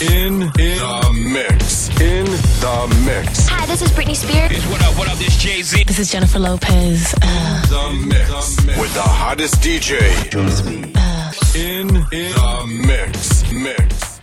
In, in the mix. In the mix. Hi, this is Britney Spears. What up, what up, this Jay-Z. This is Jennifer Lopez. Uh, The mix. With the hottest DJ. uh, In, in the mix. Mix. Mix.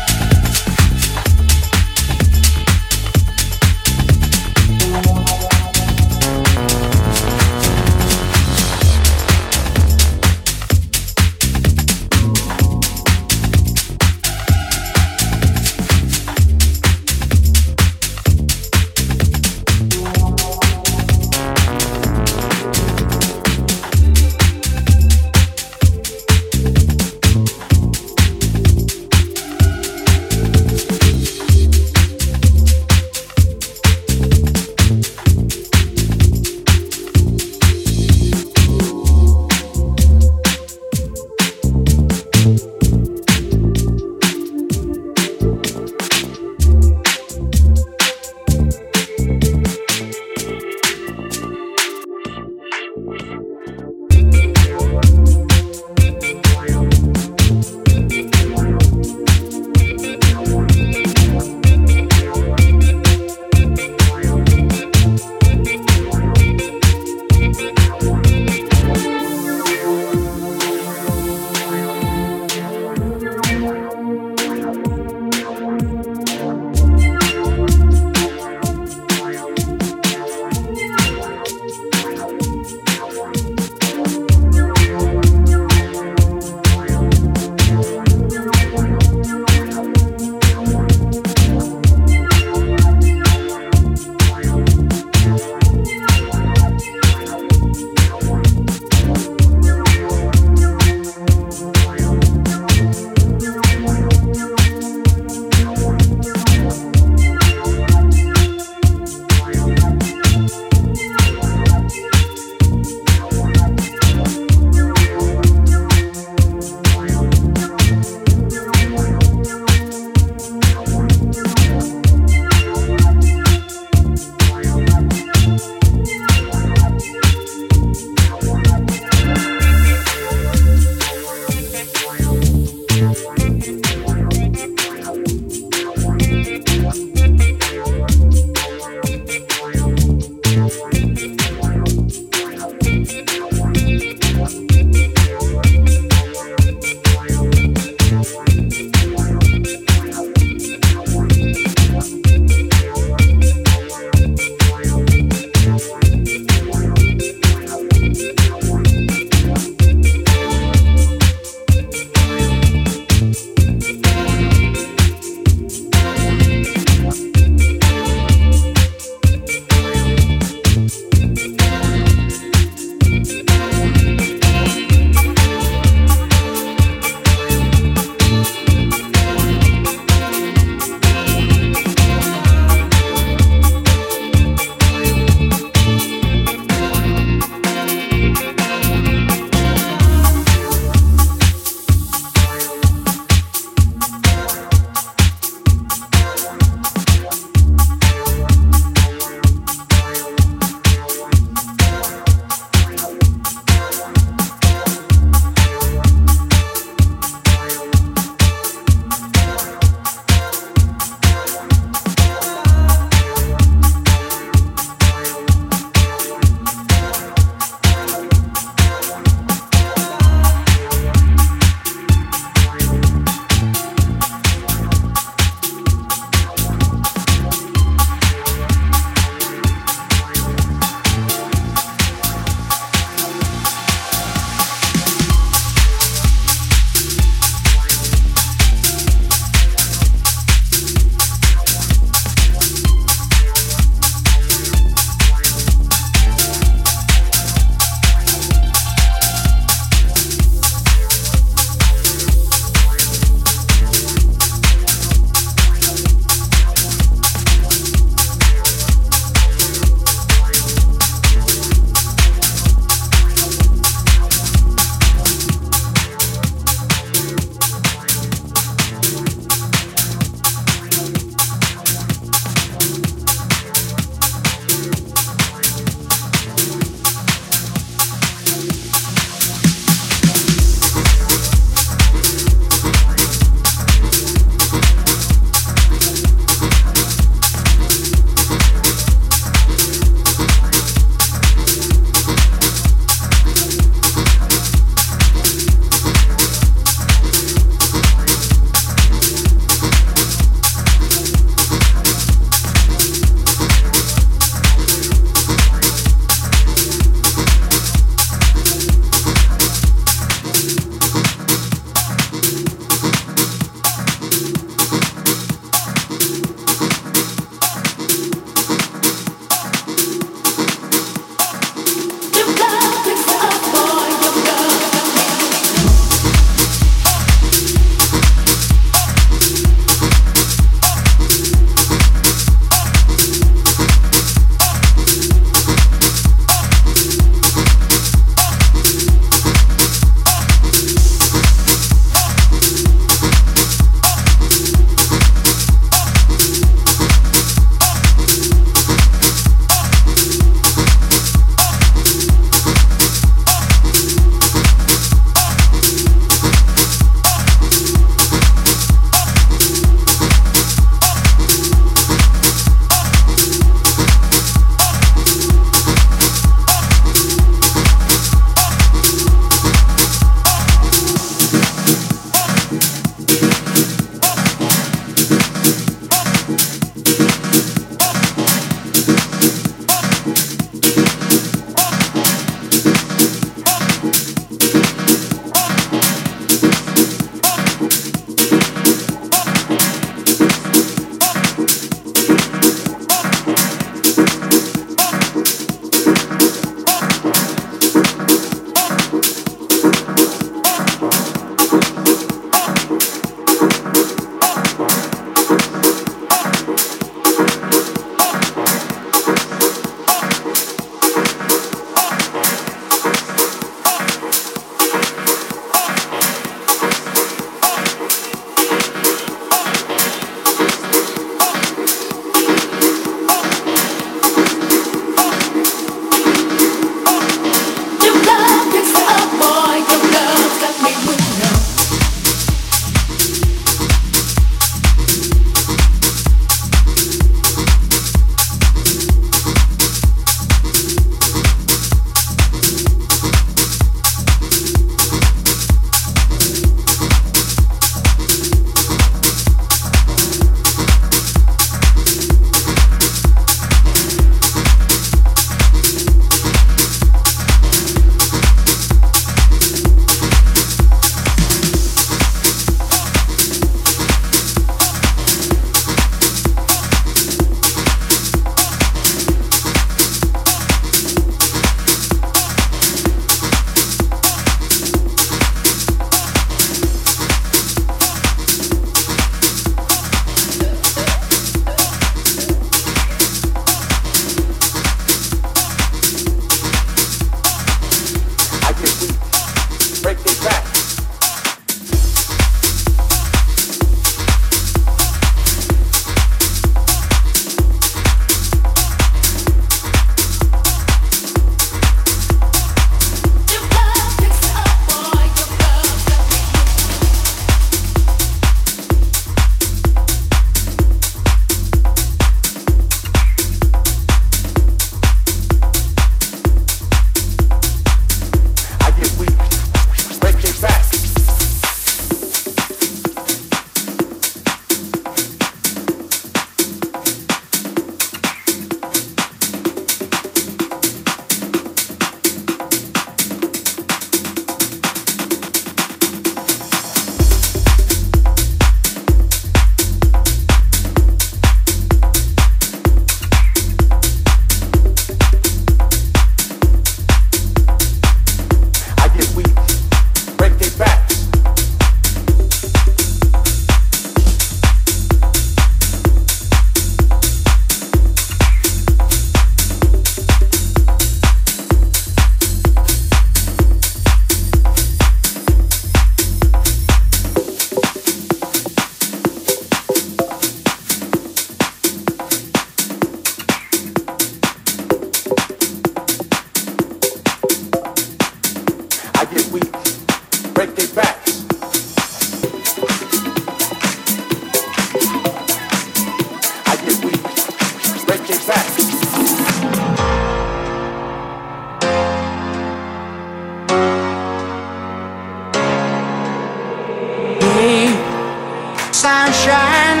sunshine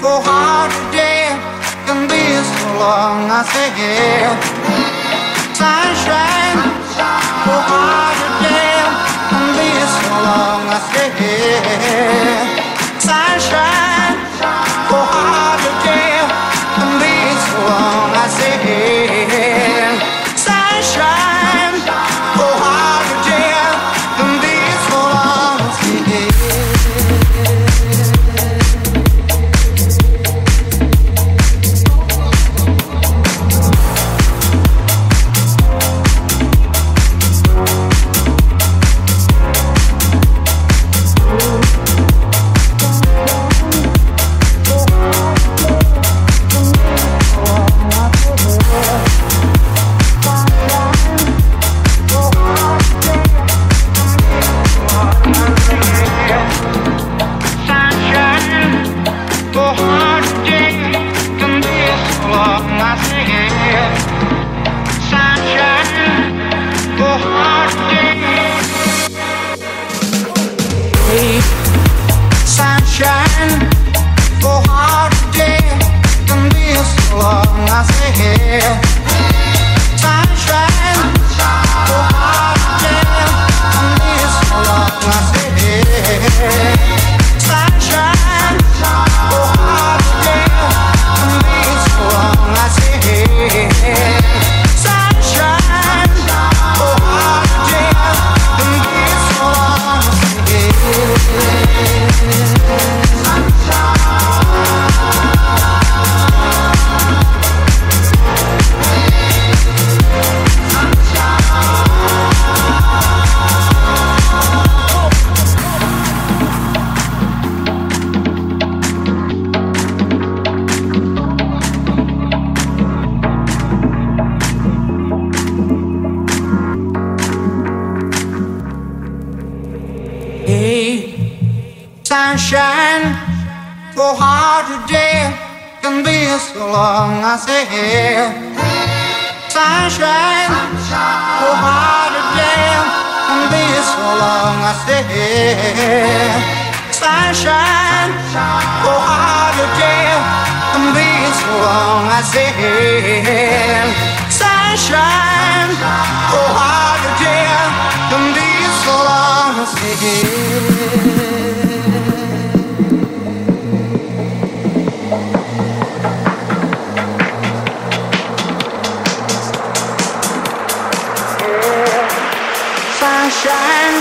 for hard today can be so long I say yeah sunshine for hard today can be so long I say yeah sunshine long I say, yeah. sunshine, sunshine, oh, hard day, be so long. I say, yeah. sunshine, sunshine, oh, hard day, be so long. I say, yeah. sunshine, oh, hard day, be so long. I say. shine.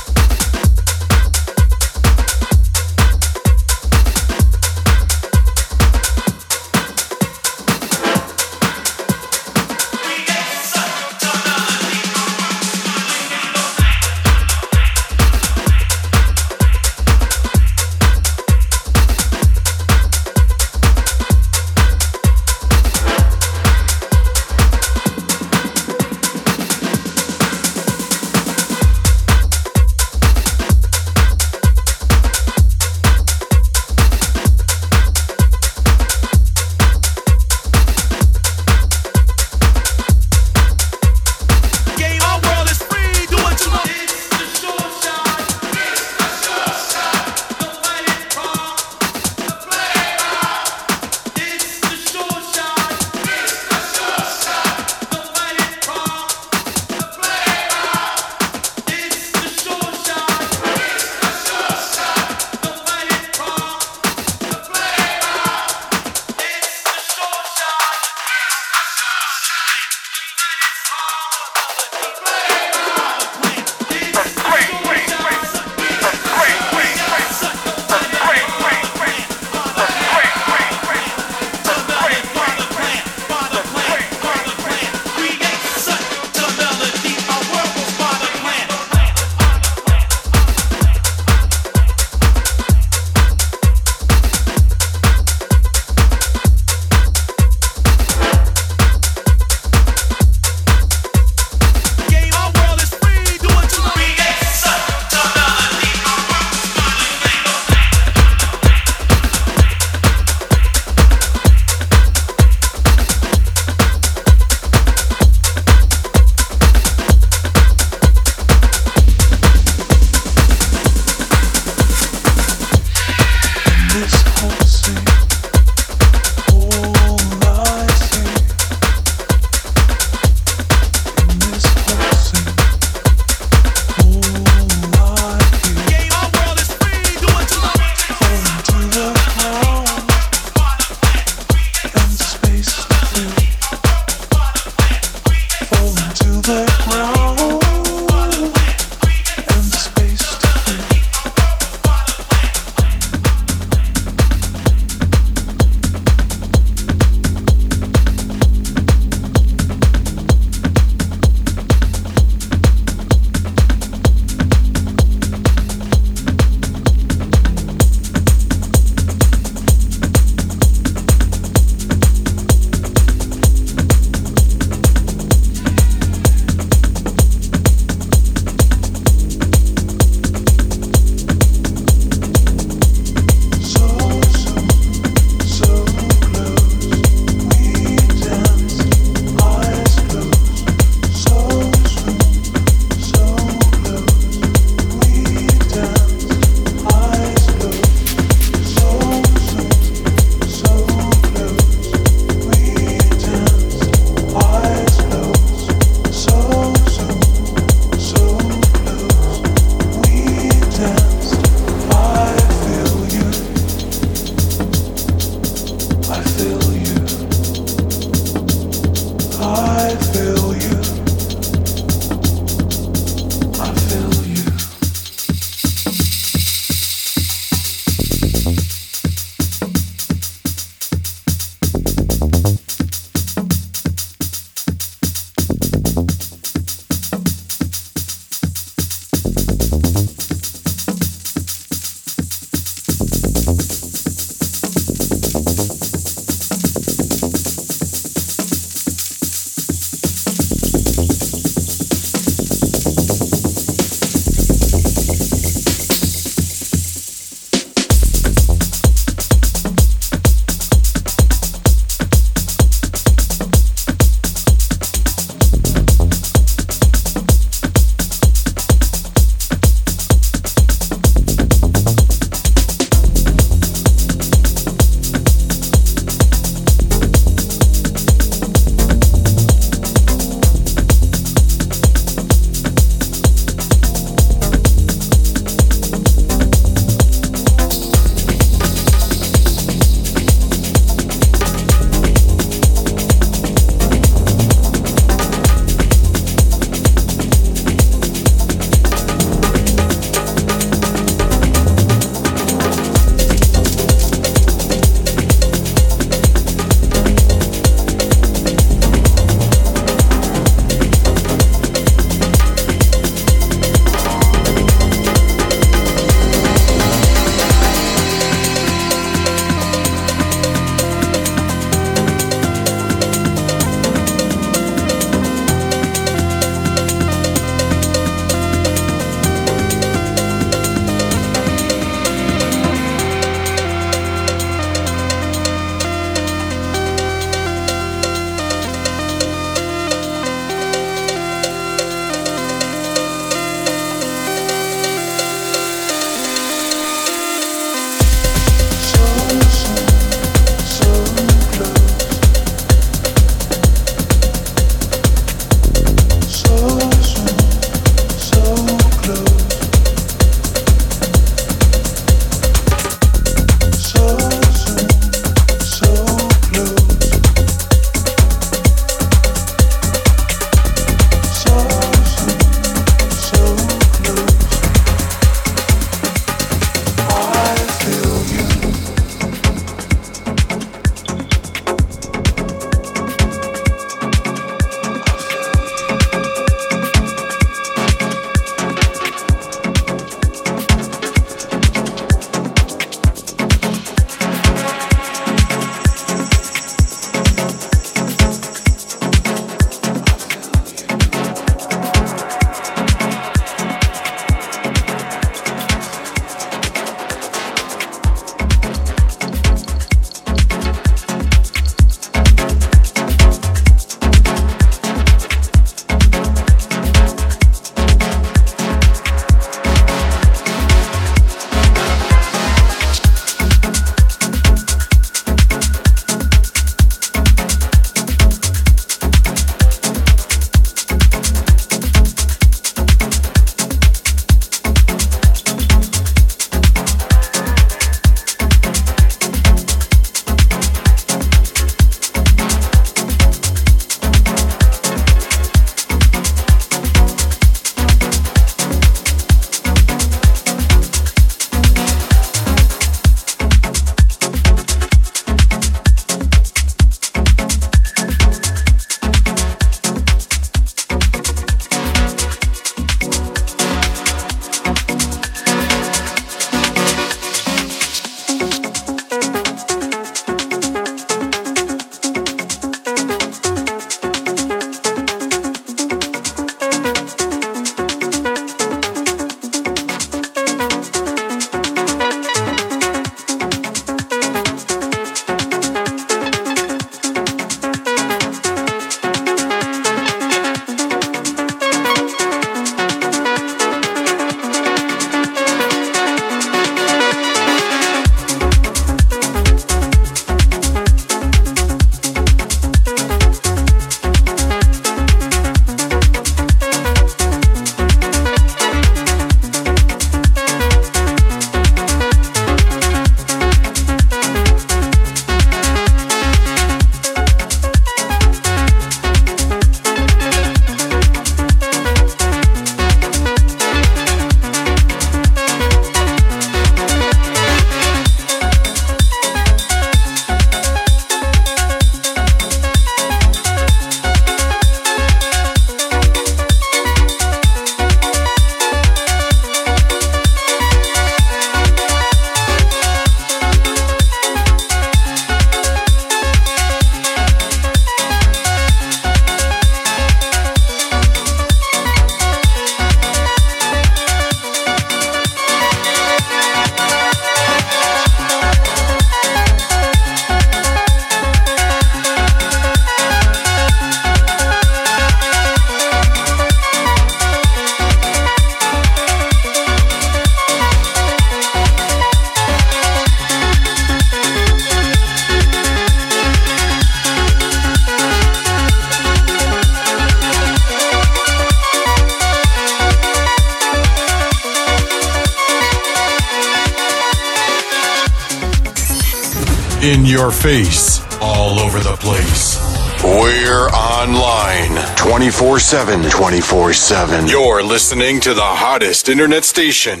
7. 24 7. You're listening to the hottest internet station.